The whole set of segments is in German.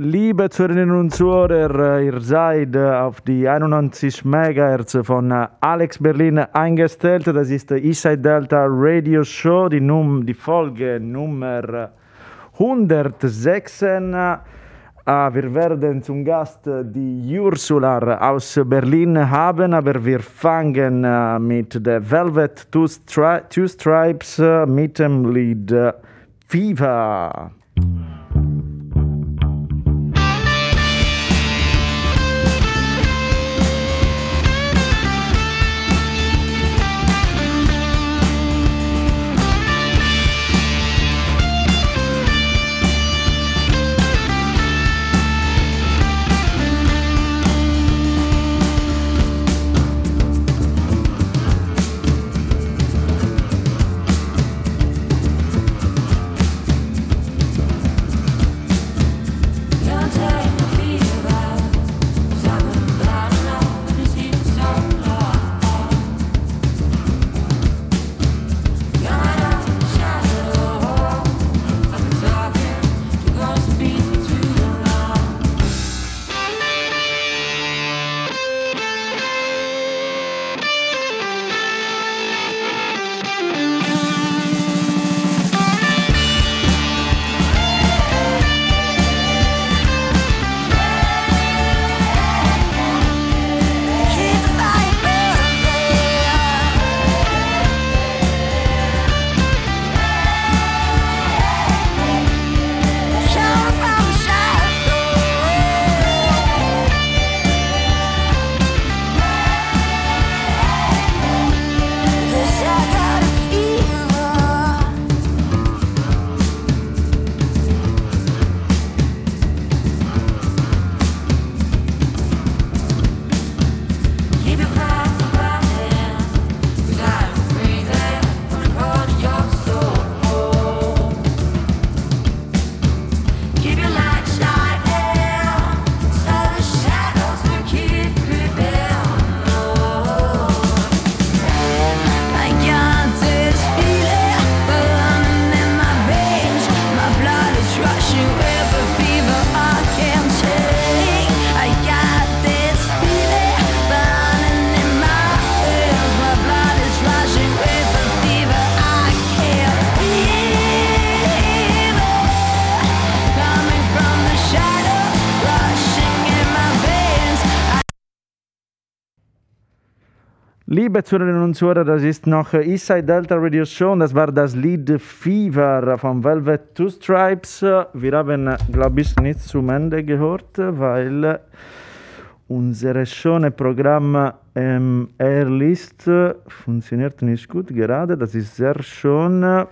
Liebe Zuhörerinnen und Zuhörer, ihr seid auf die 91 MHz von Alex Berlin eingestellt. Das ist die Eastside Delta Radio Show, die, Num die Folge Nummer 116. Wir werden zum Gast die Ursula aus Berlin haben, aber wir fangen mit der Velvet Two, Stri Two Stripes mit dem Lied Fever. Liebe Zuhörerinnen und Zuhörer, das ist noch Eastside Delta Radio Show und das war das Lied Fever von Velvet Two Stripes. Wir haben, glaube ich, nicht zum Ende gehört, weil unser schönes Programm ähm, Airlist funktioniert nicht gut gerade. Das ist sehr schön.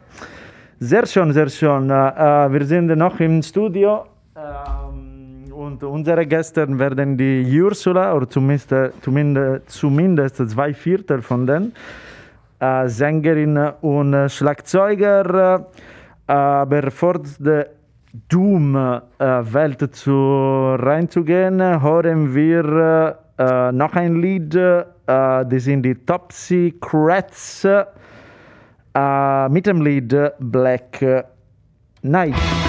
Sehr schön, sehr schön. Äh, wir sind noch im Studio. Ähm, und unsere Gäste werden die Ursula, oder zumindest, zumindest, zumindest zwei Viertel von denen, äh, Sängerin und Schlagzeuger. Äh, aber der Doom-Welt zu, reinzugehen, hören wir äh, noch ein Lied. Äh, die sind die Top Secrets äh, mit dem Lied Black Night.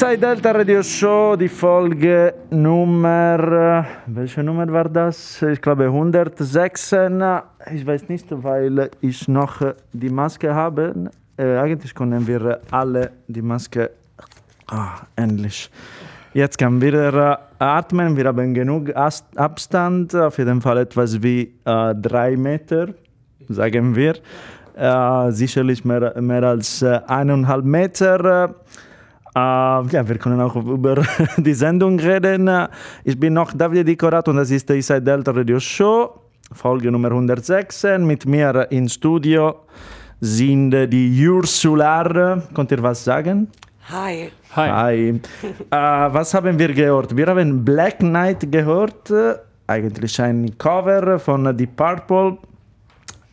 Eastside Delta Radio Show, die Folge Nummer, welche Nummer war das? Ich glaube 106. Ich weiß nicht, weil ich noch die Maske habe. Äh, eigentlich können wir alle die Maske. Ah, endlich. Jetzt können wir atmen. Wir haben genug Abstand, auf jeden Fall etwas wie äh, drei Meter, sagen wir. Äh, sicherlich mehr, mehr als äh, eineinhalb Meter. Uh, ja, wir können auch über die Sendung reden. Ich bin noch David Dikorat und das ist die Inside Delta Radio Show, Folge Nummer 106. Mit mir im Studio sind die Ursular. Könnt ihr was sagen? Hi. Hi. Hi. uh, was haben wir gehört? Wir haben Black Knight gehört, eigentlich ein Cover von Deep Purple,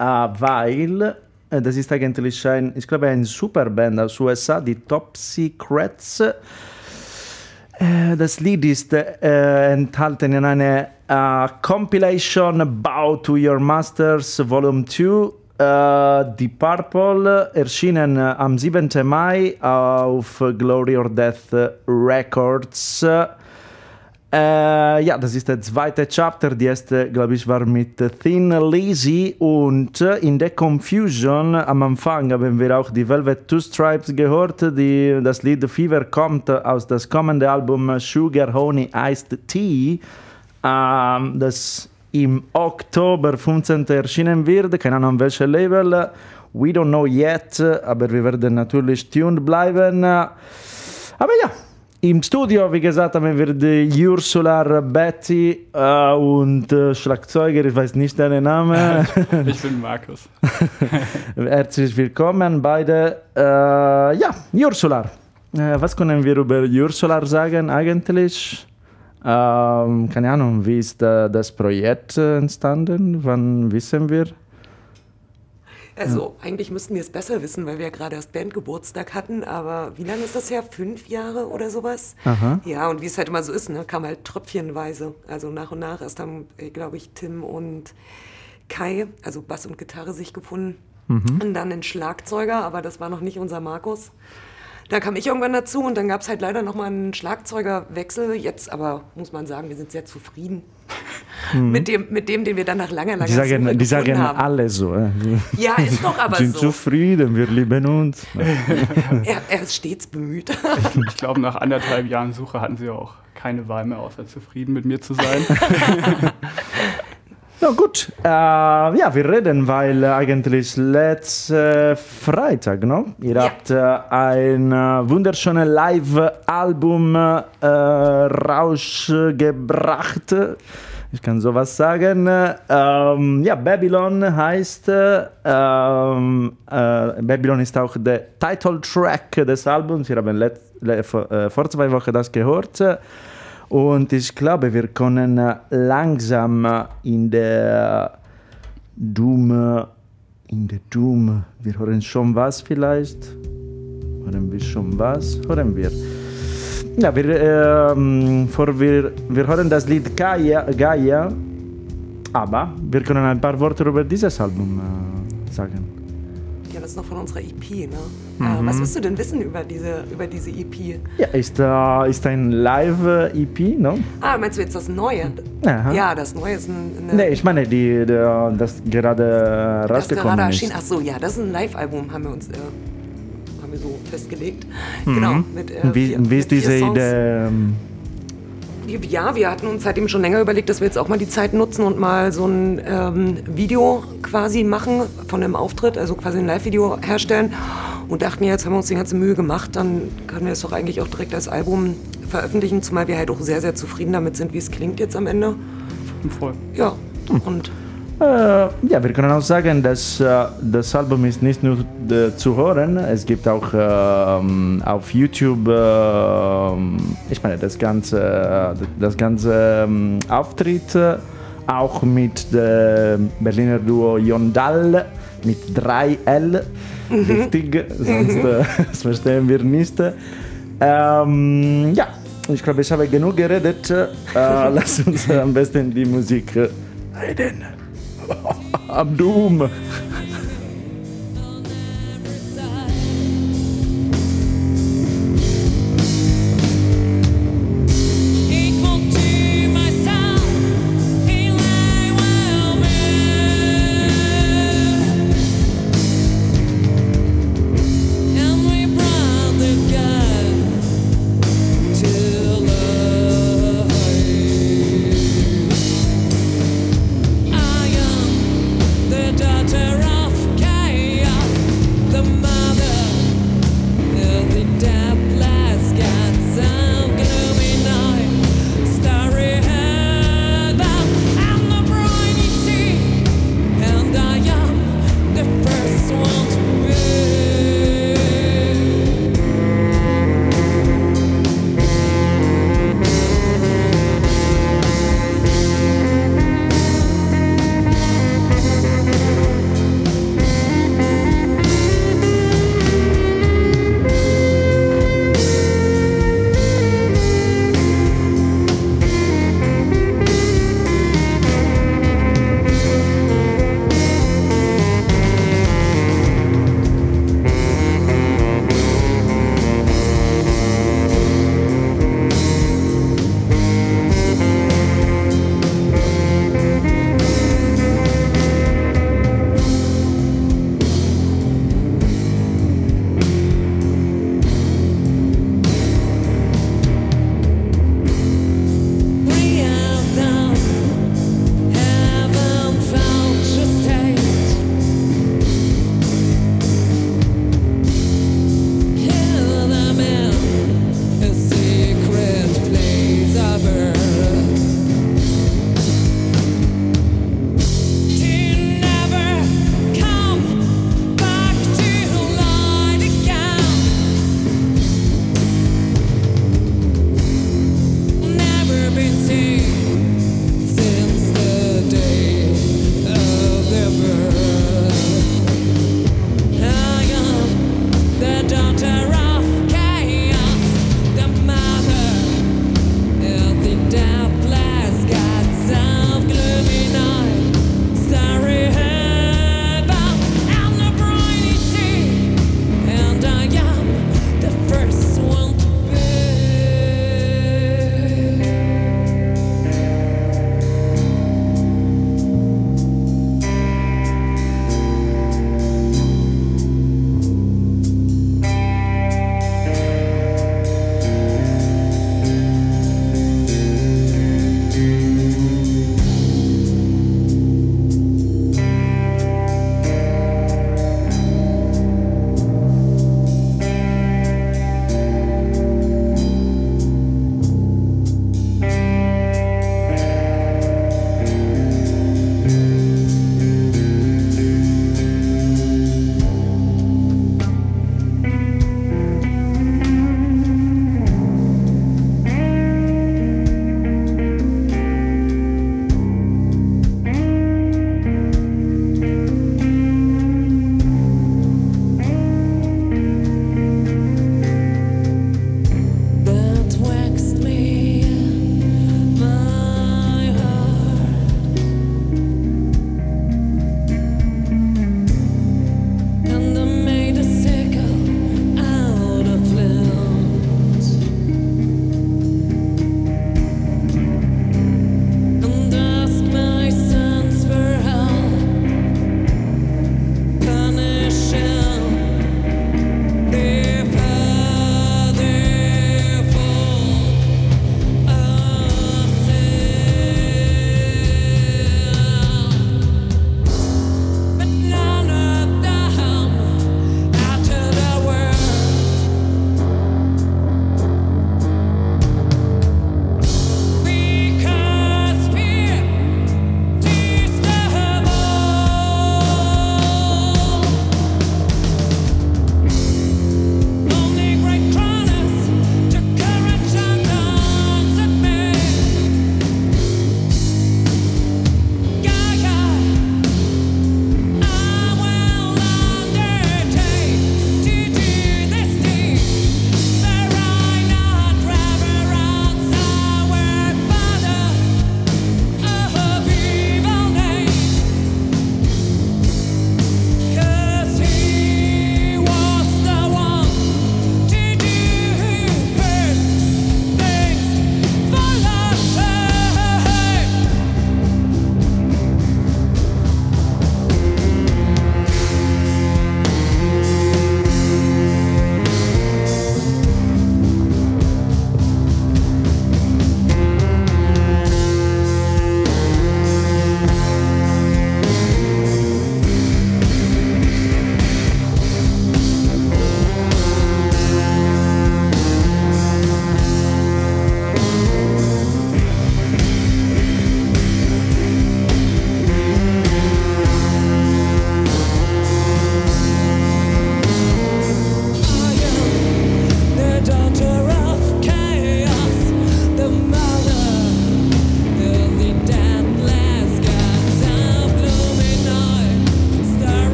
uh, weil das ist eigentlich ein, ich glaube, eine Superband aus USA, die Top Secrets. Äh, das Lied ist äh, enthalten in einer uh, Compilation Bow to Your Masters Volume 2. Uh, die Purple erschienen am 7. Mai auf Glory or Death Records. Äh, ja, das ist der zweite Chapter. Die erste, glaube ich, war mit Thin Lizzy und in der Confusion am Anfang haben wir auch die Velvet Two Stripes gehört. Die, das Lied Fever kommt aus das kommende Album Sugar Honey Iced Tea, ähm, das im Oktober 15. erschienen wird. Keine Ahnung, welches Label. We don't know yet, aber wir werden natürlich tuned bleiben. Aber ja, im Studio, wie gesagt, haben wir die Ursula Betty äh, und äh, Schlagzeuger, ich weiß nicht deinen Namen. ich bin Markus. Herzlich willkommen beide. Äh, ja, Ursula. Äh, was können wir über Ursula sagen eigentlich? Ähm, keine Ahnung, wie ist das Projekt entstanden? Wann wissen wir? Also ja. eigentlich müssten wir es besser wissen, weil wir ja gerade erst Bandgeburtstag hatten, aber wie lange ist das her? Fünf Jahre oder sowas? Aha. Ja, und wie es halt immer so ist, ne, kam halt tröpfchenweise. Also nach und nach. Erst haben, äh, glaube ich, Tim und Kai, also Bass und Gitarre, sich gefunden. Mhm. Und dann ein Schlagzeuger, aber das war noch nicht unser Markus. Da kam ich irgendwann dazu und dann gab es halt leider nochmal einen Schlagzeugerwechsel. Jetzt aber muss man sagen, wir sind sehr zufrieden mhm. mit, dem, mit dem, den wir dann nach langer, langer sagen, Suche Die sagen haben. alle so. Äh. Ja, ist doch aber so. Wir sind zufrieden, wir lieben uns. er, er ist stets bemüht. ich glaube, nach anderthalb Jahren Suche hatten sie auch keine Wahl mehr, außer zufrieden mit mir zu sein. Na gut, äh, ja, wir reden, weil eigentlich letzten Freitag, no? ihr ja. habt äh, ein äh, wunderschönes Live-Album äh, rausgebracht. Ich kann sowas sagen. Ähm, ja, Babylon heißt, ähm, äh, Babylon ist auch der Title-Track des Albums. Wir haben vor, äh, vor zwei Wochen das gehört. Und ich glaube, wir können langsam in der Doom, in der Doom, wir hören schon was vielleicht. Hören wir schon was? Hören wir. Ja, wir, ähm, vor wir, wir hören das Lied Gaia, Gaia, aber wir können ein paar Worte über dieses Album äh, sagen das ist noch von unserer EP. Ne? Äh, mhm. was willst du denn wissen über diese, über diese EP? Ja, ist, uh, ist ein Live-EP, ne? Ah, meinst du jetzt das Neue? Aha. Ja, das Neue ist ein. Nee, ich meine, die, der, das gerade rausgekommen das gerade erschien. Ach so, ja, das ist ein Live-Album, haben wir uns. Festgelegt. Mhm. Genau. Mit, äh, wie, vier, wie ist diese Idee? Ähm, ja, wir hatten uns seitdem schon länger überlegt, dass wir jetzt auch mal die Zeit nutzen und mal so ein ähm, Video quasi machen von einem Auftritt, also quasi ein Live-Video herstellen. Und dachten, ja, jetzt haben wir uns die ganze Mühe gemacht, dann können wir es doch eigentlich auch direkt als Album veröffentlichen, zumal wir halt auch sehr, sehr zufrieden damit sind, wie es klingt jetzt am Ende. Voll. Ja, und äh, ja, wir können auch sagen, dass äh, das Album ist nicht nur äh, zu hören, es gibt auch ähm, auf YouTube, ähm, ich meine, das ganze, äh, das ganze ähm, Auftritt, auch mit dem Berliner Duo Yondal mit 3L, mhm. richtig, sonst das verstehen wir nicht. Ähm, ja, ich glaube, ich habe genug geredet. lass uns am besten die Musik reden. I'm doom.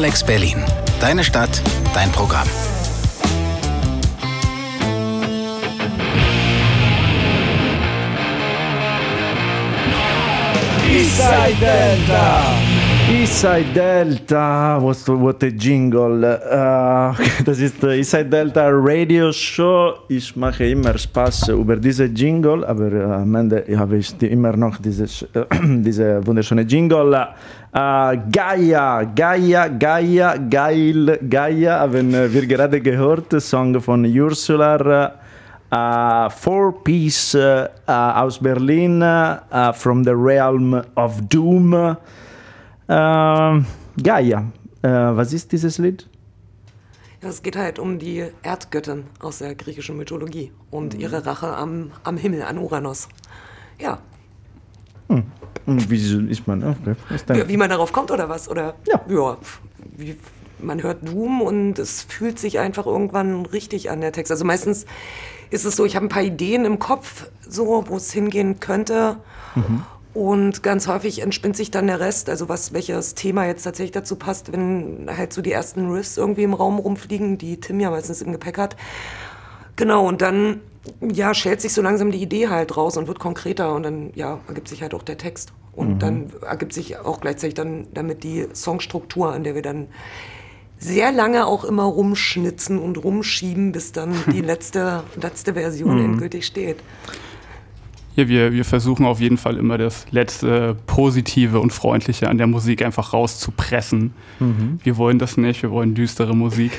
Alex Berlin. Deine Stadt, dein Programm. Eastside Delta. Eastside Delta, was what a jingle. Uh, das ist der Eastside Delta Radio Show. Ich mache immer Spaß über diese Jingle, aber uh, am Ende habe ich immer noch dieses, uh, diese wunderschöne Jingle. Uh, Gaia, Gaia, Gaia, geil, Gaia, haben wir gerade gehört, Song von Ursula. Uh, four piece uh, uh, aus Berlin from the realm of Doom. Gaia, was ist dieses Lied? Ja, es geht halt um die Erdgöttin aus der griechischen Mythologie und ihre Rache am, am Himmel, an Uranus. Ja. Hm. Und wie ist man? Okay. Wie, wie, man darauf kommt oder was? Oder ja, ja wie, man hört Doom und es fühlt sich einfach irgendwann richtig an der Text. Also meistens ist es so, ich habe ein paar Ideen im Kopf, so, wo es hingehen könnte. Mhm. Und ganz häufig entspinnt sich dann der Rest, also was, welches Thema jetzt tatsächlich dazu passt, wenn halt so die ersten Riffs irgendwie im Raum rumfliegen, die Tim ja meistens im Gepäck hat. Genau, und dann, ja, schält sich so langsam die Idee halt raus und wird konkreter und dann, ja, ergibt sich halt auch der Text. Und mhm. dann ergibt sich auch gleichzeitig dann damit die Songstruktur, an der wir dann sehr lange auch immer rumschnitzen und rumschieben, bis dann die letzte, letzte Version mhm. endgültig steht. Ja, wir, wir versuchen auf jeden Fall immer das letzte Positive und Freundliche an der Musik einfach rauszupressen. Mhm. Wir wollen das nicht, wir wollen düstere Musik.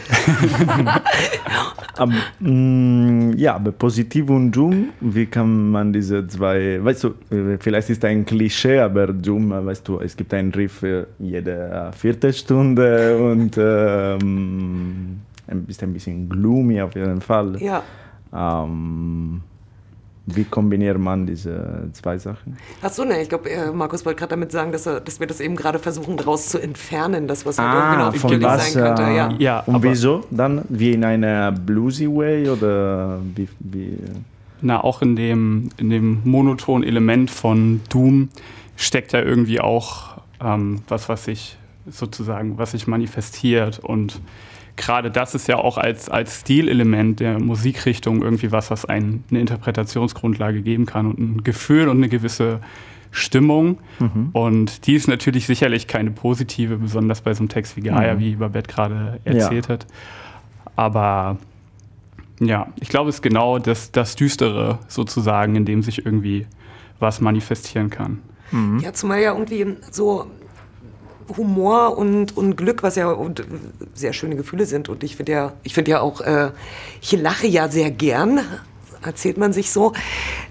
aber, mh, mm, ja, aber positiv und Doom, wie kann man diese zwei, weißt du, äh, vielleicht ist ein Klischee, aber Doom, weißt du, es gibt einen Riff jede vierte Stunde und ähm, ist ein bisschen gloomy auf jeden Fall. Ja. Ähm, wie kombiniert man diese zwei Sachen? Achso, ne, ich glaube, äh, Markus wollte gerade damit sagen, dass, er, dass wir das eben gerade versuchen, daraus zu entfernen, das, was halt ah, irgendwie noch von was, sein könnte. Ja. ja Und wieso dann? Wie in einer bluesy way oder wie, wie? Na, auch in dem, in dem monotonen Element von Doom steckt ja irgendwie auch ähm, was, was sich sozusagen, was sich manifestiert und gerade das ist ja auch als, als Stilelement der Musikrichtung irgendwie was, was einen eine Interpretationsgrundlage geben kann und ein Gefühl und eine gewisse Stimmung. Mhm. Und die ist natürlich sicherlich keine positive, besonders bei so einem Text wie Gaia, mhm. wie Babette gerade erzählt ja. hat. Aber ja, ich glaube, es ist genau das, das Düstere sozusagen, in dem sich irgendwie was manifestieren kann. Mhm. Ja, zumal ja irgendwie so Humor und, und Glück, was ja und sehr schöne Gefühle sind. Und ich finde ja, ich finde ja auch, äh, ich lache ja sehr gern, erzählt man sich so.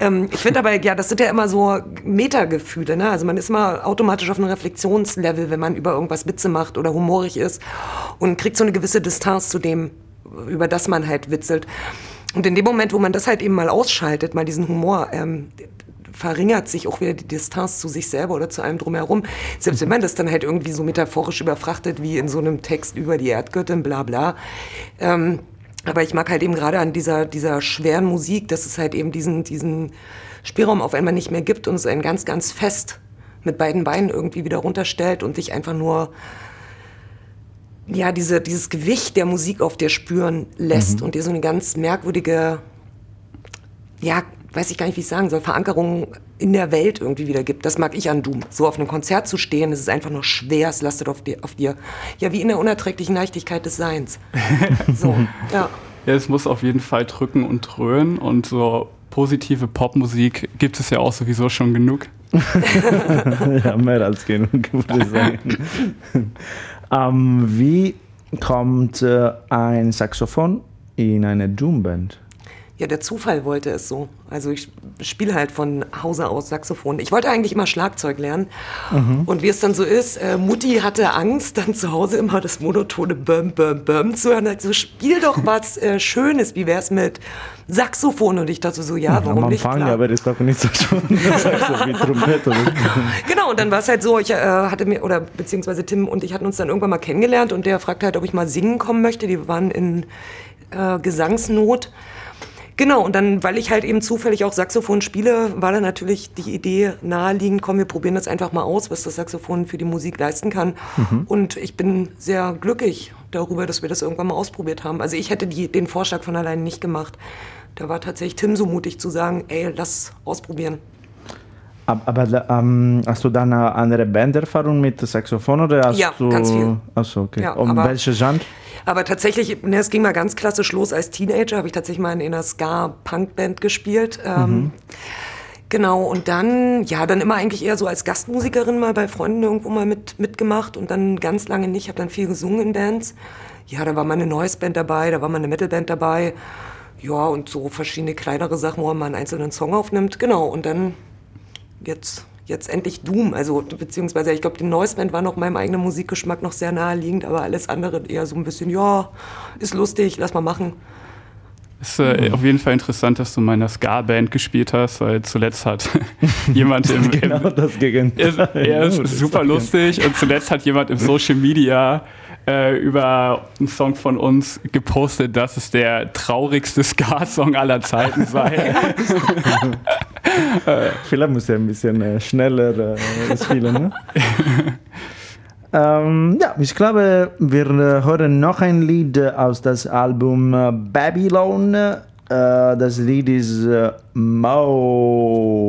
Ähm, ich finde aber, ja, das sind ja immer so Metagefühle. Ne? Also man ist immer automatisch auf einem Reflexionslevel, wenn man über irgendwas Witze macht oder humorig ist und kriegt so eine gewisse Distanz zu dem, über das man halt witzelt. Und in dem Moment, wo man das halt eben mal ausschaltet, mal diesen Humor, ähm, verringert sich auch wieder die Distanz zu sich selber oder zu einem drumherum. Selbst wenn man das dann halt irgendwie so metaphorisch überfrachtet wie in so einem Text über die Erdgöttin, bla bla. Ähm, aber ich mag halt eben gerade an dieser, dieser schweren Musik, dass es halt eben diesen, diesen Spielraum auf einmal nicht mehr gibt und es einen ganz, ganz fest mit beiden Beinen irgendwie wieder runterstellt und dich einfach nur ja, diese, dieses Gewicht der Musik auf dir spüren lässt mhm. und dir so eine ganz merkwürdige, ja, weiß ich gar nicht, wie ich sagen soll, Verankerung in der Welt irgendwie wieder gibt. Das mag ich an Doom. So auf einem Konzert zu stehen, es ist einfach nur schwer, es lastet auf dir, auf dir. Ja, wie in der unerträglichen Leichtigkeit des Seins. so, ja. Ja, es muss auf jeden Fall drücken und dröhnen und so positive Popmusik gibt es ja auch sowieso schon genug. ja, mehr als genug, würde ich sagen. ähm, wie kommt äh, ein Saxophon in eine Doomband? Ja, der Zufall wollte es so. Also ich spiele halt von Hause aus Saxophon. Ich wollte eigentlich immer Schlagzeug lernen. Mhm. Und wie es dann so ist, äh, Mutti hatte Angst, dann zu Hause immer das monotone Böm, Böm, Böm zu hören. Also spiel doch was äh, Schönes. Wie wär's mit Saxophon? Und ich dachte so, ja, warum Am nicht? Anfang, aber das doch nicht so schön. wie Trompete. genau, und dann war es halt so, ich äh, hatte mir, oder beziehungsweise Tim und ich hatten uns dann irgendwann mal kennengelernt und der fragte halt, ob ich mal singen kommen möchte. Die waren in äh, Gesangsnot. Genau, und dann, weil ich halt eben zufällig auch Saxophon spiele, war dann natürlich die Idee naheliegend, komm, wir probieren das einfach mal aus, was das Saxophon für die Musik leisten kann. Mhm. Und ich bin sehr glücklich darüber, dass wir das irgendwann mal ausprobiert haben. Also ich hätte die, den Vorschlag von allein nicht gemacht. Da war tatsächlich Tim so mutig zu sagen, ey, lass ausprobieren. Aber ähm, hast du dann eine andere Banderfahrung mit Saxophon oder hast ja, du... ganz viel. Achso, okay. Ja, um welche Genre? Aber tatsächlich, ne, es ging mal ganz klassisch los als Teenager, habe ich tatsächlich mal in einer Ska-Punk-Band gespielt. Ähm, mhm. Genau, und dann, ja, dann immer eigentlich eher so als Gastmusikerin mal bei Freunden irgendwo mal mit, mitgemacht und dann ganz lange nicht, habe dann viel gesungen in Bands. Ja, da war mal eine Noise-Band dabei, da war mal eine Metal-Band dabei. Ja, und so verschiedene kleinere Sachen, wo man mal einen einzelnen Song aufnimmt. Genau, und dann jetzt jetzt endlich Doom. Also, beziehungsweise, ich glaube, die Noise Band war noch meinem eigenen Musikgeschmack noch sehr naheliegend, aber alles andere eher so ein bisschen, ja, ist lustig, lass mal machen. Es ist äh, mhm. auf jeden Fall interessant, dass du in meiner Ska-Band gespielt hast, weil zuletzt hat jemand im. genau im, das Gegenteil. Ist, er ist super lustig und zuletzt hat jemand im Social Media äh, über einen Song von uns gepostet, dass es der traurigste Ska-Song aller Zeiten sei. Vielleicht muss er ein bisschen äh, schneller äh, spielen. Ne? ähm, ja, ich glaube, wir äh, hören noch ein Lied aus das Album äh, Babylon. Äh, das Lied ist äh, Mao.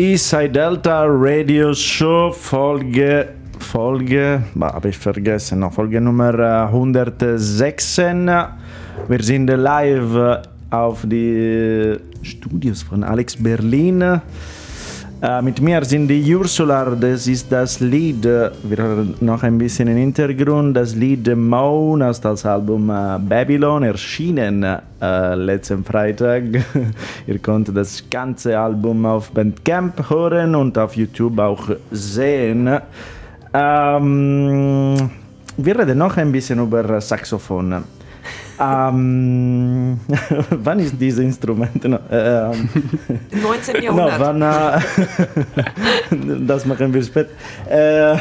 Eastside Delta Radio Show Folge Folge, habe ich vergessen, Folge Nummer 116. Wir sind live auf die Studios von Alex Berlin. Äh, mit mir sind die Ursula, das ist das Lied, wir hören noch ein bisschen im Hintergrund, das Lied Moan aus das Album äh, Babylon, erschienen äh, letzten Freitag. Ihr konntet das ganze Album auf Bandcamp hören und auf YouTube auch sehen. Ähm, wir reden noch ein bisschen über Saxophon. Ähm, wann ist dieses Instrument? No, äh, 19. Jahrhundert. No, wann, äh, das machen wir später. Äh,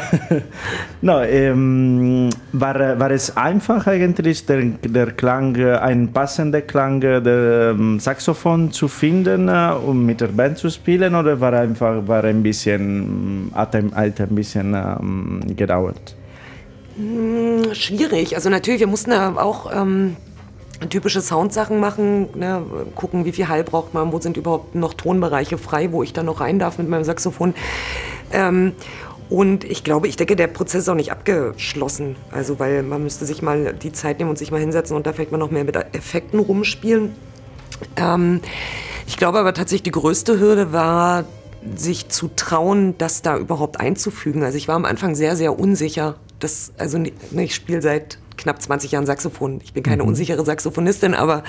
no, ähm, war, war es einfach eigentlich, der, der Klang, ein passender Klang der ähm, Saxophon zu finden, äh, um mit der Band zu spielen, oder war einfach war ein bisschen, hat ein, hat ein bisschen ähm, gedauert? Hm, schwierig. Also natürlich, wir mussten ja auch ähm, typische Soundsachen machen, ne, gucken, wie viel Hall braucht man, wo sind überhaupt noch Tonbereiche frei, wo ich dann noch rein darf mit meinem Saxophon. Ähm, und ich glaube, ich denke, der Prozess ist auch nicht abgeschlossen. Also, weil man müsste sich mal die Zeit nehmen und sich mal hinsetzen und da vielleicht mal noch mehr mit Effekten rumspielen. Ähm, ich glaube aber tatsächlich, die größte Hürde war, sich zu trauen, das da überhaupt einzufügen. Also ich war am Anfang sehr, sehr unsicher. Das, also ne, ich spiele seit knapp 20 Jahren Saxophon. Ich bin keine mhm. unsichere Saxophonistin, aber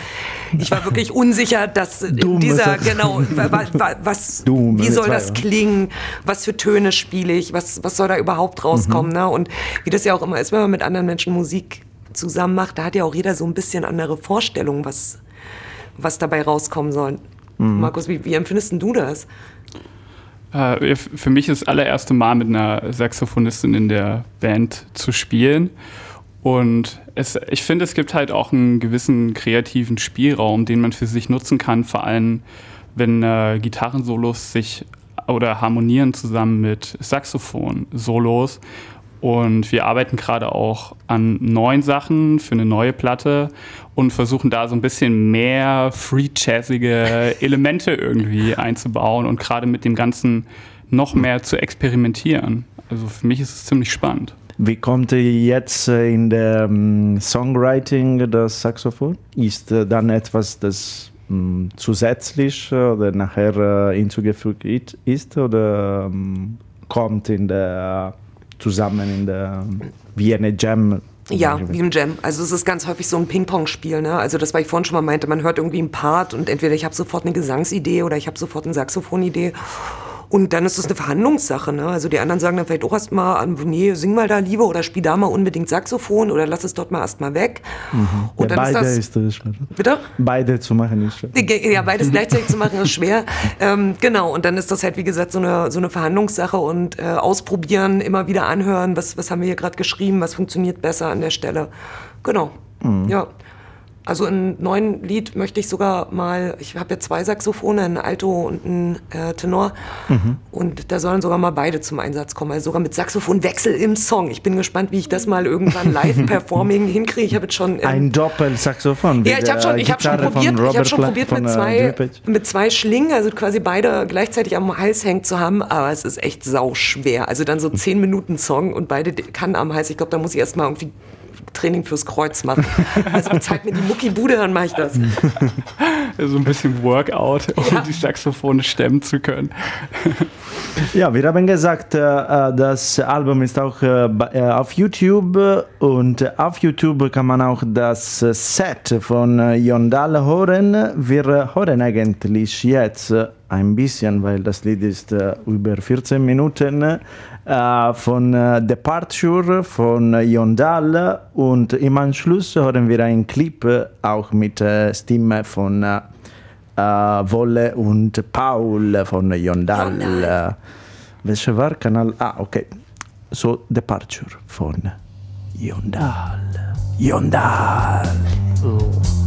ich war wirklich unsicher, dass Doom dieser, genau, was, Doom, wie soll das klingen, was für Töne spiele ich, was, was soll da überhaupt rauskommen. Mhm. Ne? Und wie das ja auch immer ist, wenn man mit anderen Menschen Musik zusammen macht, da hat ja auch jeder so ein bisschen andere Vorstellungen, was, was dabei rauskommen soll. Mhm. Markus, wie, wie empfindest du das? Äh, für mich ist das allererste Mal mit einer Saxophonistin in der Band zu spielen. Und es, ich finde, es gibt halt auch einen gewissen kreativen Spielraum, den man für sich nutzen kann, vor allem wenn äh, Gitarrensolos sich oder harmonieren zusammen mit Saxophon-Solos. Und wir arbeiten gerade auch an neuen Sachen für eine neue Platte und versuchen da so ein bisschen mehr free-jazzige Elemente irgendwie einzubauen und gerade mit dem Ganzen noch mehr zu experimentieren. Also für mich ist es ziemlich spannend. Wie kommt jetzt äh, in der um, Songwriting das Saxophon? Ist äh, dann etwas, das um, zusätzlich oder nachher hinzugefügt ist oder um, kommt in der zusammen in der wie eine Jam ja, wie im Jam. Also es ist ganz häufig so ein Ping-Pong-Spiel. Ne? Also das, was ich vorhin schon mal meinte, man hört irgendwie einen Part und entweder ich habe sofort eine Gesangsidee oder ich habe sofort eine Saxophonidee. Und dann ist das eine Verhandlungssache. Ne? Also die anderen sagen dann vielleicht auch erstmal, nee, sing mal da lieber oder spiel da mal unbedingt Saxophon oder lass es dort mal erstmal weg. Mhm. Und ja, dann beide ist das, ist schwer. Bitte? Beide zu machen ist schwer. Ja, beides gleichzeitig zu machen ist schwer. Ähm, genau, und dann ist das halt, wie gesagt, so eine, so eine Verhandlungssache und äh, ausprobieren, immer wieder anhören, was, was haben wir hier gerade geschrieben, was funktioniert besser an der Stelle. Genau, mhm. ja. Also im neuen Lied möchte ich sogar mal, ich habe ja zwei Saxophone, ein Alto und ein äh, Tenor. Mhm. Und da sollen sogar mal beide zum Einsatz kommen. Also sogar mit Saxophonwechsel im Song. Ich bin gespannt, wie ich das mal irgendwann live performing hinkriege. Ich habe jetzt schon. Ähm, ein Doppelsaxophon. Ja, ich habe schon, ich hab schon probiert, ich hab schon probiert mit, äh, zwei, mit zwei Schlingen, also quasi beide gleichzeitig am Hals hängen zu haben. Aber es ist echt sau schwer. Also dann so zehn Minuten Song und beide kann am Hals. Ich glaube, da muss ich erstmal irgendwie Training fürs Kreuz machen. Also zeig mir die Muckibude, dann mache ich das. So ein bisschen Workout, um ja. die Saxophone stemmen zu können. Ja, wir haben gesagt, äh, äh, das Album ist auch äh, auf YouTube und auf YouTube kann man auch das Set von Yondal hören. Wir hören eigentlich jetzt ein bisschen, weil das Lied ist über 14 Minuten äh, von äh, Departure von Yondal und im Anschluss hören wir einen Clip auch mit äh, Stimme von äh, Wolle und Paul von Yondal. Yondal. Welcher war Kanal? Ah, okay. So Departure von Yondal. Yondal. Oh.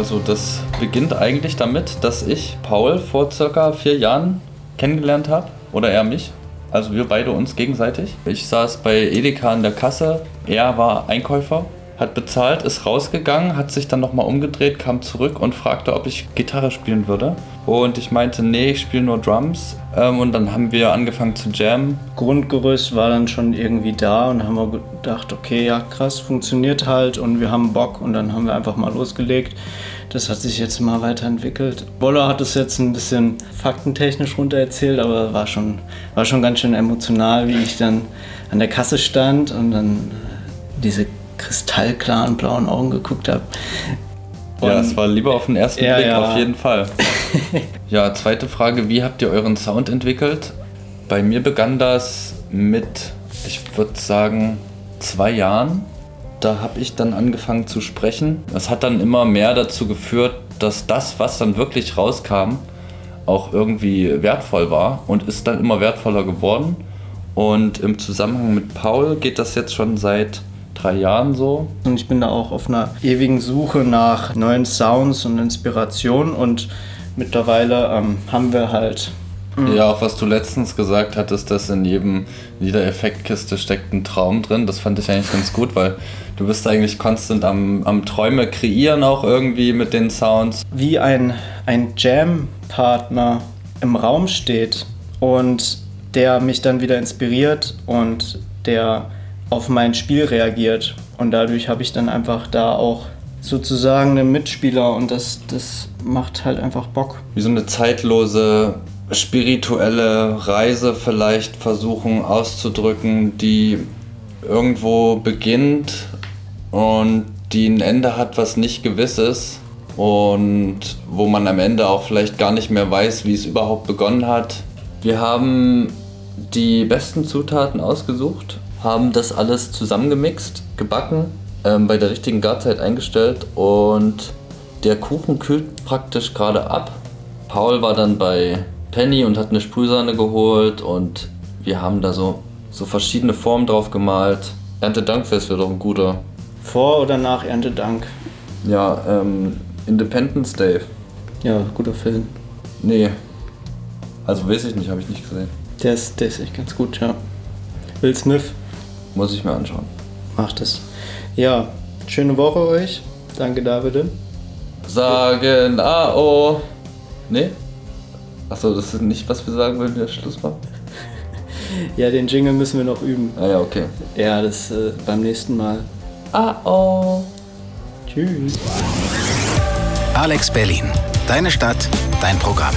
Also das beginnt eigentlich damit, dass ich Paul vor circa vier Jahren kennengelernt habe. Oder er mich. Also wir beide uns gegenseitig. Ich saß bei Edeka an der Kasse. Er war Einkäufer, hat bezahlt, ist rausgegangen, hat sich dann nochmal umgedreht, kam zurück und fragte, ob ich Gitarre spielen würde. Und ich meinte, nee, ich spiele nur Drums. Ähm, und dann haben wir angefangen zu jammen. Grundgerüst war dann schon irgendwie da und haben wir gedacht, okay, ja krass, funktioniert halt und wir haben Bock und dann haben wir einfach mal losgelegt. Das hat sich jetzt mal weiterentwickelt. Boller hat es jetzt ein bisschen faktentechnisch runtererzählt, aber war schon, war schon ganz schön emotional, wie ich dann an der Kasse stand und dann diese kristallklaren blauen Augen geguckt habe. Ja, es war lieber auf den ersten Ja, Blick, ja. auf jeden Fall. ja, zweite Frage, wie habt ihr euren Sound entwickelt? Bei mir begann das mit, ich würde sagen, zwei Jahren. Da habe ich dann angefangen zu sprechen. Es hat dann immer mehr dazu geführt, dass das, was dann wirklich rauskam, auch irgendwie wertvoll war und ist dann immer wertvoller geworden. Und im Zusammenhang mit Paul geht das jetzt schon seit drei Jahren so. Und ich bin da auch auf einer ewigen Suche nach neuen Sounds und Inspirationen und mittlerweile ähm, haben wir halt Ja, auch was du letztens gesagt hattest, dass in jedem, in jeder Effektkiste steckt ein Traum drin. Das fand ich eigentlich ganz gut, weil du bist eigentlich konstant am, am Träume kreieren auch irgendwie mit den Sounds. wie ein, ein Jam-Partner im Raum steht und der mich dann wieder inspiriert und der auf mein Spiel reagiert. Und dadurch habe ich dann einfach da auch sozusagen einen Mitspieler und das, das macht halt einfach Bock. Wie so eine zeitlose spirituelle Reise vielleicht versuchen auszudrücken, die irgendwo beginnt und die ein Ende hat, was nicht gewiss ist und wo man am Ende auch vielleicht gar nicht mehr weiß, wie es überhaupt begonnen hat. Wir haben die besten Zutaten ausgesucht, haben das alles zusammengemixt, gebacken, ähm, bei der richtigen Garzeit eingestellt und der Kuchen kühlt praktisch gerade ab. Paul war dann bei Penny und hat eine Sprühsahne geholt und wir haben da so, so verschiedene Formen drauf gemalt. Erntedankfest wäre doch ein guter. Vor oder nach Erntedank? Ja, ähm, Independence Day. Ja, guter Film. Nee. Also weiß ich nicht, habe ich nicht gesehen. Der ist, der ist echt ganz gut, ja. Will Smith Muss ich mir anschauen. macht es. Ja, schöne Woche euch. Danke, David. Sagen, ah, oh. Nee? Achso, das ist nicht, was wir sagen würden, wenn der Schluss war? Ja, den Jingle müssen wir noch üben. Ah ja, okay. Ja, das äh, beim nächsten Mal. Ah, oh. Tschüss. Alex Berlin. Deine Stadt, dein Programm.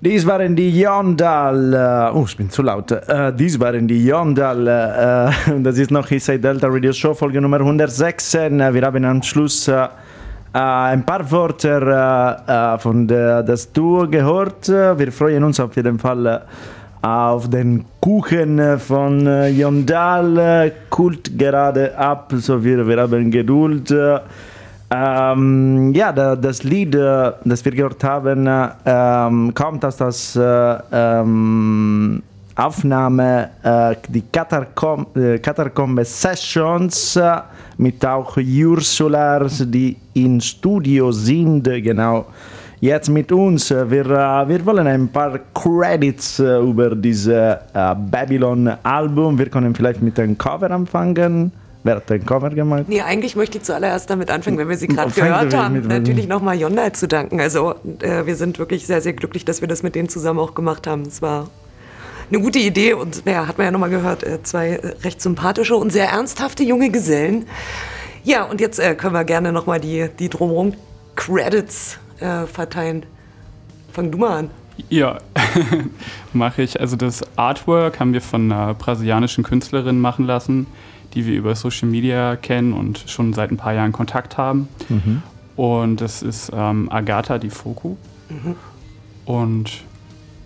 Dies waren die Yondal. Äh, oh, ich bin zu laut. Äh, dies waren die Yondal. Äh, das ist noch Inside Delta Radio Show, Folge Nummer 116. Äh, Wir haben am Schluss äh, ein paar Wörter von das Duo gehört. Wir freuen uns auf jeden Fall auf den Kuchen von Yondal. Kult gerade ab, so wir, wir haben Geduld. Äh, ähm, ja, da, das Lied, äh, das wir gehört haben, äh, ähm, kommt aus der äh, ähm, Aufnahme äh, die Catacom äh, Catacombe Sessions äh, mit auch Ursulars, die im Studio sind, genau. Jetzt mit uns, Äh, wir, äh, wir wollen ein paar Credits äh, über dieses äh, Babylon-Album. Wir können vielleicht mit dem Cover anfangen. Wer hat den Cover gemacht? Nee, eigentlich möchte ich zuallererst damit anfangen, wenn wir sie gerade gehört haben, mit- natürlich nochmal Yonda zu danken. Also äh, wir sind wirklich sehr, sehr glücklich, dass wir das mit denen zusammen auch gemacht haben. Es war eine gute Idee und ja, hat man ja nochmal gehört, äh, zwei recht sympathische und sehr ernsthafte junge Gesellen. Ja, und jetzt äh, können wir gerne nochmal die, die drumherum Credits äh, verteilen. Fang du mal an. Ja, mache ich. Also das Artwork haben wir von einer brasilianischen Künstlerin machen lassen, die wir über Social Media kennen und schon seit ein paar Jahren Kontakt haben. Und das ist ähm, Agatha Di Foku. Und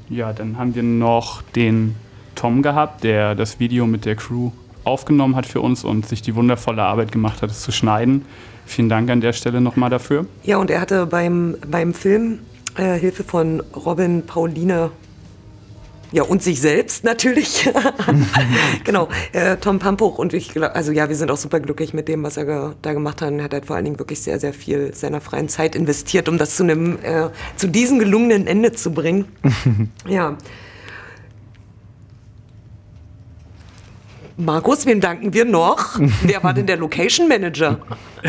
ja, dann haben wir noch den Tom gehabt, der das Video mit der Crew aufgenommen hat für uns und sich die wundervolle Arbeit gemacht hat, es zu schneiden. Vielen Dank an der Stelle nochmal dafür. Ja, und er hatte beim, beim Film äh, Hilfe von Robin, Pauline, ja, und sich selbst natürlich. genau, äh, Tom Pampuch und ich, also ja, wir sind auch super glücklich mit dem, was er ge da gemacht hat. Er hat halt vor allen Dingen wirklich sehr, sehr viel seiner freien Zeit investiert, um das zu einem, äh, zu diesem gelungenen Ende zu bringen. ja. Markus, wem danken wir noch? Wer war denn der Location Manager?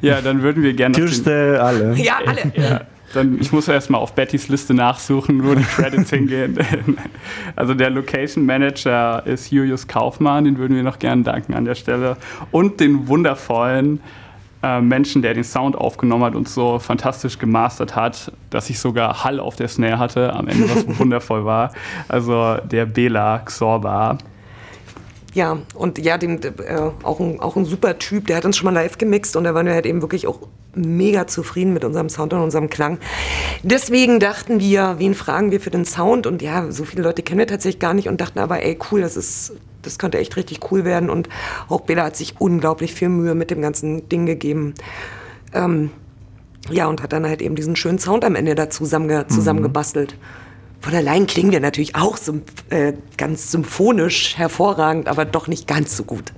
ja, dann würden wir gerne. Türste alle. Ja, alle. Ja. Dann, ich muss erstmal auf Bettys Liste nachsuchen, wo die Credits hingehen. Also der Location Manager ist Julius Kaufmann, den würden wir noch gerne danken an der Stelle. Und den wundervollen äh, Menschen, der den Sound aufgenommen hat und so fantastisch gemastert hat, dass ich sogar Hall auf der Snare hatte am Ende, was wundervoll war. Also der Bela Xorba. Ja, und ja, den, äh, auch, ein, auch ein super Typ, der hat uns schon mal live gemixt und da waren wir halt eben wirklich auch mega zufrieden mit unserem Sound und unserem Klang. Deswegen dachten wir, wen fragen wir für den Sound? Und ja, so viele Leute kennen wir tatsächlich gar nicht und dachten aber, ey, cool, das ist, das könnte echt richtig cool werden. Und auch Bela hat sich unglaublich viel Mühe mit dem ganzen Ding gegeben. Ähm, ja, und hat dann halt eben diesen schönen Sound am Ende da zusammenge zusammengebastelt. Mhm. Von allein klingen wir natürlich auch äh, ganz symphonisch hervorragend, aber doch nicht ganz so gut.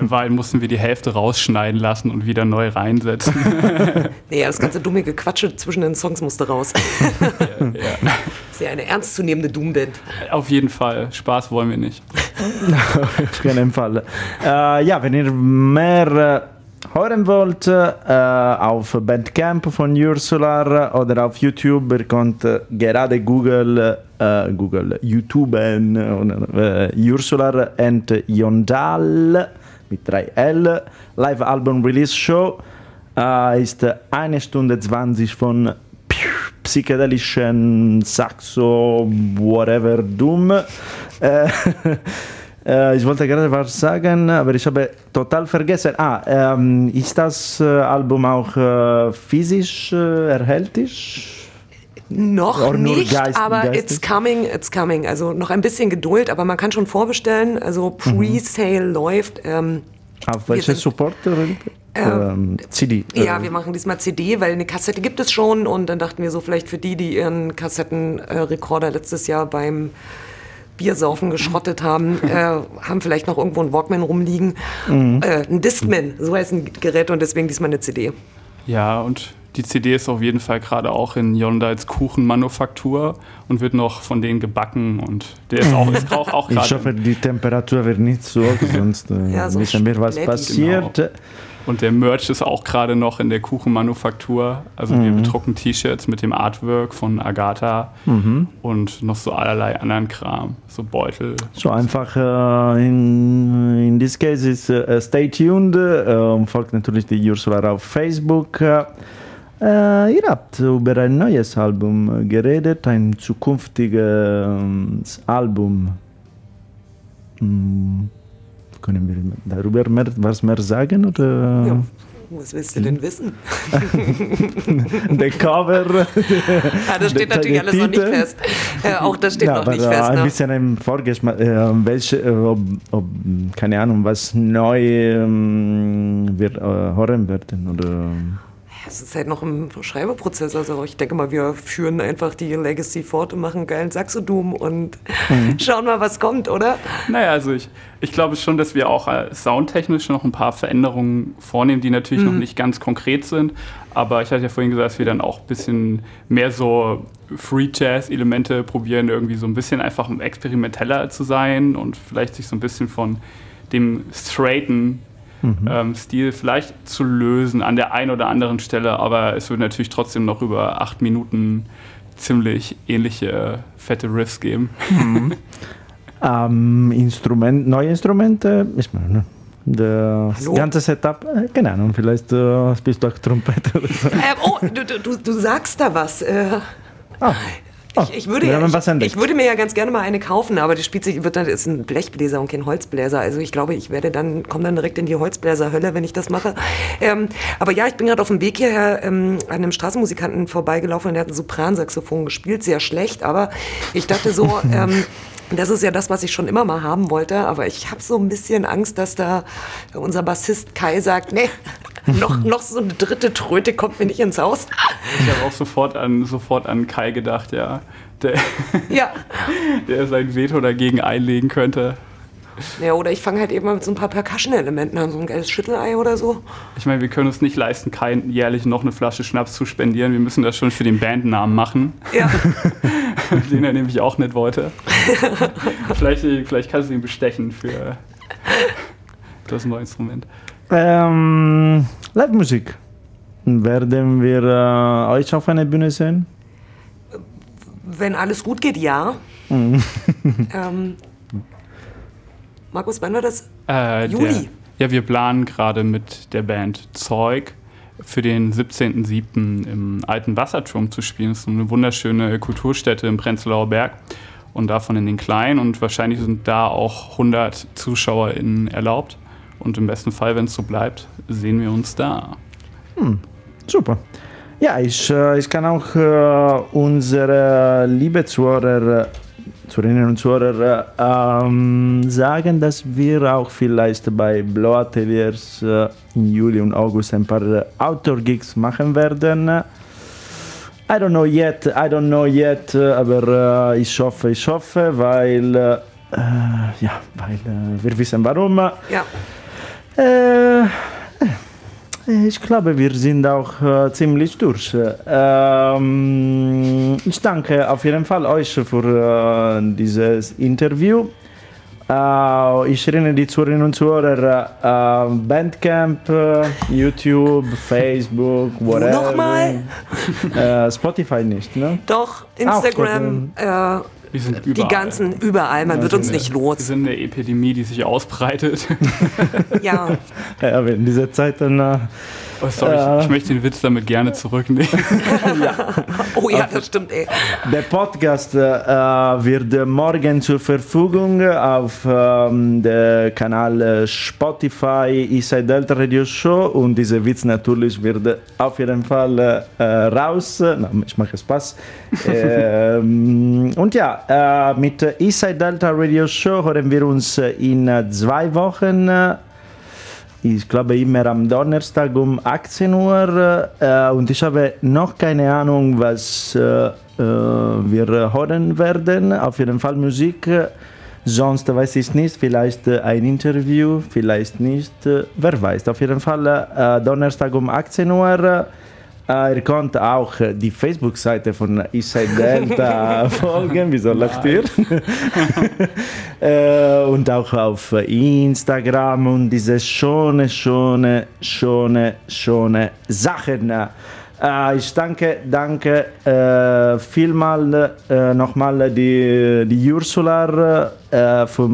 In Wahrheit mussten wir die Hälfte rausschneiden lassen und wieder neu reinsetzen. naja, das ganze dumme Gequatsche zwischen den Songs musste raus. ja, ja. Ist ja eine ernstzunehmende Doomband. Auf jeden Fall. Spaß wollen wir nicht. Auf keinen Fall. Äh, ja, wenn ihr mehr hören wollt, äh, auf Bandcamp von Ursular oder auf YouTube, ihr könnt gerade Google, äh, Google YouTube äh, Ursular and Yondal mit 3L Live Album Release Show äh, ist eine Stunde 20 von psychedelischen Saxo, whatever, Doom. Äh, Äh, ich wollte gerade was sagen, aber ich habe total vergessen. Ah, ähm, ist das äh, Album auch äh, physisch äh, erhältlich? Noch nicht, Geist, aber Geist it's coming, it's coming. Also noch ein bisschen Geduld, aber man kann schon vorbestellen. Also Pre-Sale mhm. läuft. Ähm, Auf welche Support? Ähm, ähm, CD. Ja, wir machen diesmal CD, weil eine Kassette gibt es schon und dann dachten wir so vielleicht für die, die ihren Kassettenrekorder letztes Jahr beim Biersaufen geschrottet haben, äh, haben vielleicht noch irgendwo einen Walkman rumliegen. Mhm. Äh, ein Discman, so heißt ein Gerät und deswegen diesmal eine CD. Ja, und die CD ist auf jeden Fall gerade auch in Yondals Kuchenmanufaktur und wird noch von denen gebacken und der ist auch, ist auch, auch gerade. Ich hoffe, die Temperatur wird nicht so hoch, sonst äh, ja, so wissen wir, was passiert. Genau. Und der Merch ist auch gerade noch in der Kuchenmanufaktur. Also mhm. wir bedrucken T-Shirts mit dem Artwork von Agatha mhm. und noch so allerlei anderen Kram, so Beutel. So einfach uh, in, in this case is uh, stay tuned. Uh, folgt natürlich die Ursula auf Facebook. Ihr habt über ein neues Album geredet, ein zukünftiges Album. Mm. Können wir darüber mehr, was mehr sagen? Oder? Ja. Was willst du denn wissen? der Cover. ah, das steht natürlich alles noch nicht fest. Äh, auch das steht ja, noch nicht fest. Ein ne? bisschen im Vorgeschmack, äh, welche, äh, ob, ob, keine Ahnung, was neu ähm, wir äh, hören werden. Oder, es ist halt noch im Schreibeprozess. Also ich denke mal, wir führen einfach die Legacy fort und machen geilen Saxodum und mhm. schauen mal, was kommt, oder? Naja, also ich, ich glaube schon, dass wir auch äh, soundtechnisch noch ein paar Veränderungen vornehmen, die natürlich mhm. noch nicht ganz konkret sind. Aber ich hatte ja vorhin gesagt, dass wir dann auch ein bisschen mehr so Free Jazz-Elemente probieren, irgendwie so ein bisschen einfach experimenteller zu sein und vielleicht sich so ein bisschen von dem straighten mhm. ähm, Stil vielleicht zu lösen an der einen oder anderen Stelle, aber es wird natürlich trotzdem noch über acht Minuten ziemlich ähnliche fette Riffs geben. Mhm. ähm, Instrument, neue Instrumente, ich meine, das Hallo? ganze Setup, äh, keine Ahnung, vielleicht äh, spielst du auch Trompete oder so. Äh, oh, du, du, du sagst da was. Äh, ah. Oh, ich, ich, würde, ja, ich, ich, würde mir ja ganz gerne mal eine kaufen, aber die spielt sich, wird dann, ist ein Blechbläser und kein Holzbläser. Also ich glaube, ich werde dann, komme dann direkt in die Holzbläserhölle, wenn ich das mache. Ähm, aber ja, ich bin gerade auf dem Weg hierher ähm, an einem Straßenmusikanten vorbeigelaufen und der hat ein Sopransaxophon gespielt, sehr schlecht, aber ich dachte so, ähm, das ist ja das, was ich schon immer mal haben wollte, aber ich habe so ein bisschen Angst, dass da unser Bassist Kai sagt, nee, noch, noch so eine dritte Tröte kommt mir nicht ins Haus. Ich habe auch sofort an, sofort an Kai gedacht, ja. Der, ja. der sein Veto dagegen einlegen könnte. Ja, oder ich fange halt eben mal mit so ein paar Percussion-Elementen an, so ein geiles Schüttelei oder so. Ich meine, wir können uns nicht leisten, Kai jährlich noch eine Flasche Schnaps zu spendieren. Wir müssen das schon für den Bandnamen machen. Ja. den er nämlich auch nicht wollte. vielleicht, vielleicht kannst du ihn bestechen für das neue Instrument. Ähm, Live-Musik. Werden wir äh, euch auf einer Bühne sehen? Wenn alles gut geht, ja. ähm, Markus, wann war das? Äh, Juli. Der, ja, wir planen gerade mit der Band Zeug für den 17.07. im Alten Wasserturm zu spielen. Das ist eine wunderschöne Kulturstätte im Prenzlauer Berg und davon in den Kleinen und wahrscheinlich sind da auch 100 ZuschauerInnen erlaubt. Und im besten Fall, wenn es so bleibt, sehen wir uns da. Hm, super. Ja, ich, ich kann auch äh, unsere liebe Zuhörer, Zuhörerinnen und Zuhörer ähm, sagen, dass wir auch vielleicht bei Blow Ateliers äh, im Juli und August ein paar Outdoor-Gigs machen werden. I don't know yet, I don't know yet, aber äh, ich hoffe, ich hoffe, weil, äh, ja, weil wir wissen warum. Ja. Äh, ich glaube, wir sind auch äh, ziemlich durch. Ähm, ich danke auf jeden Fall euch für äh, dieses Interview. Äh, ich erinnere die Zuhörerinnen und Zuhörer, äh, Bandcamp, YouTube, Facebook, whatever. Nochmal? Spotify nicht, ne? Doch, Instagram. Wir sind überall. Die ganzen überall, man ja, wird uns eine, nicht los. Wir sind eine Epidemie, die sich ausbreitet. ja. Ja, in dieser Zeit dann. Äh, oh, sorry, äh, ich, ich, möchte den Witz damit gerne zurücknehmen. ja. Oh ja, das stimmt, ey. Der Podcast äh, wird morgen zur Verfügung auf ähm, der Kanal Spotify Eastside Delta Radio Show und dieser Witz natürlich wird auf jeden Fall äh, raus. Na, ich mache Spaß. ähm, und ja, äh, mit Eastside Delta Radio Show hören wir uns in zwei Wochen. Ich glaube immer am Donnerstag um 18 Uhr. Äh, und ich habe noch keine Ahnung, was äh, wir hören werden. Auf jeden Fall Musik. Sonst weiß ich nicht, vielleicht ein Interview, vielleicht nicht, wer weiß. Auf jeden Fall äh, Donnerstag um 18 Uhr. Äh, ihr könnt auch die Facebook-Seite von Eastside Delta folgen, wieso lacht ihr? äh, und auch auf Instagram und diese schöne, schöne, schöne, schöne Sachen. Äh, ich danke, danke äh, vielmal äh, nochmal die, die Ursula äh, für,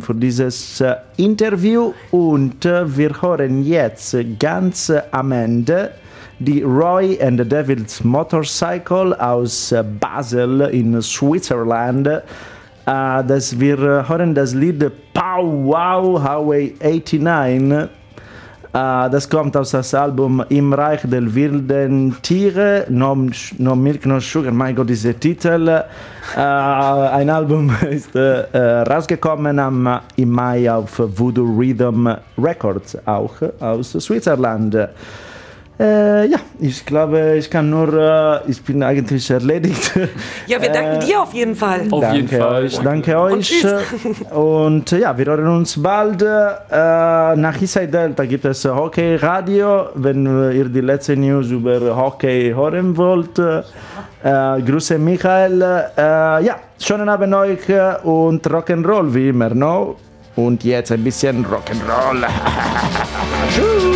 für dieses äh, Interview und äh, wir hören jetzt ganz am Ende die Roy and the Devil's Motorcycle aus Basel in Switzerland. Uh, das wir hören das Lied Pow Wow Highway 89. Uh, das kommt aus das Album Im Reich der wilden Tiere, No, no Milk, No Sugar, mein Gott, dieser Titel. Ein Album ist rausgekommen am, im Mai auf Voodoo Rhythm Records, auch aus Switzerland. Äh, ja, ich glaube, ich kann nur, äh, ich bin eigentlich erledigt. Ja, wir danken äh, dir auf jeden Fall. Auf danke jeden Fall. euch, danke euch. Und, ja, wir hören uns bald. Äh, nach Isai Delta gibt es Hockey Radio, wenn ihr die letzte News über Hockey hören wollt. Äh, Grüße Michael. Äh, ja, schönen Abend euch und Rock'n'Roll wie immer, no? Und jetzt ein bisschen Rock'n'Roll. Tschüss.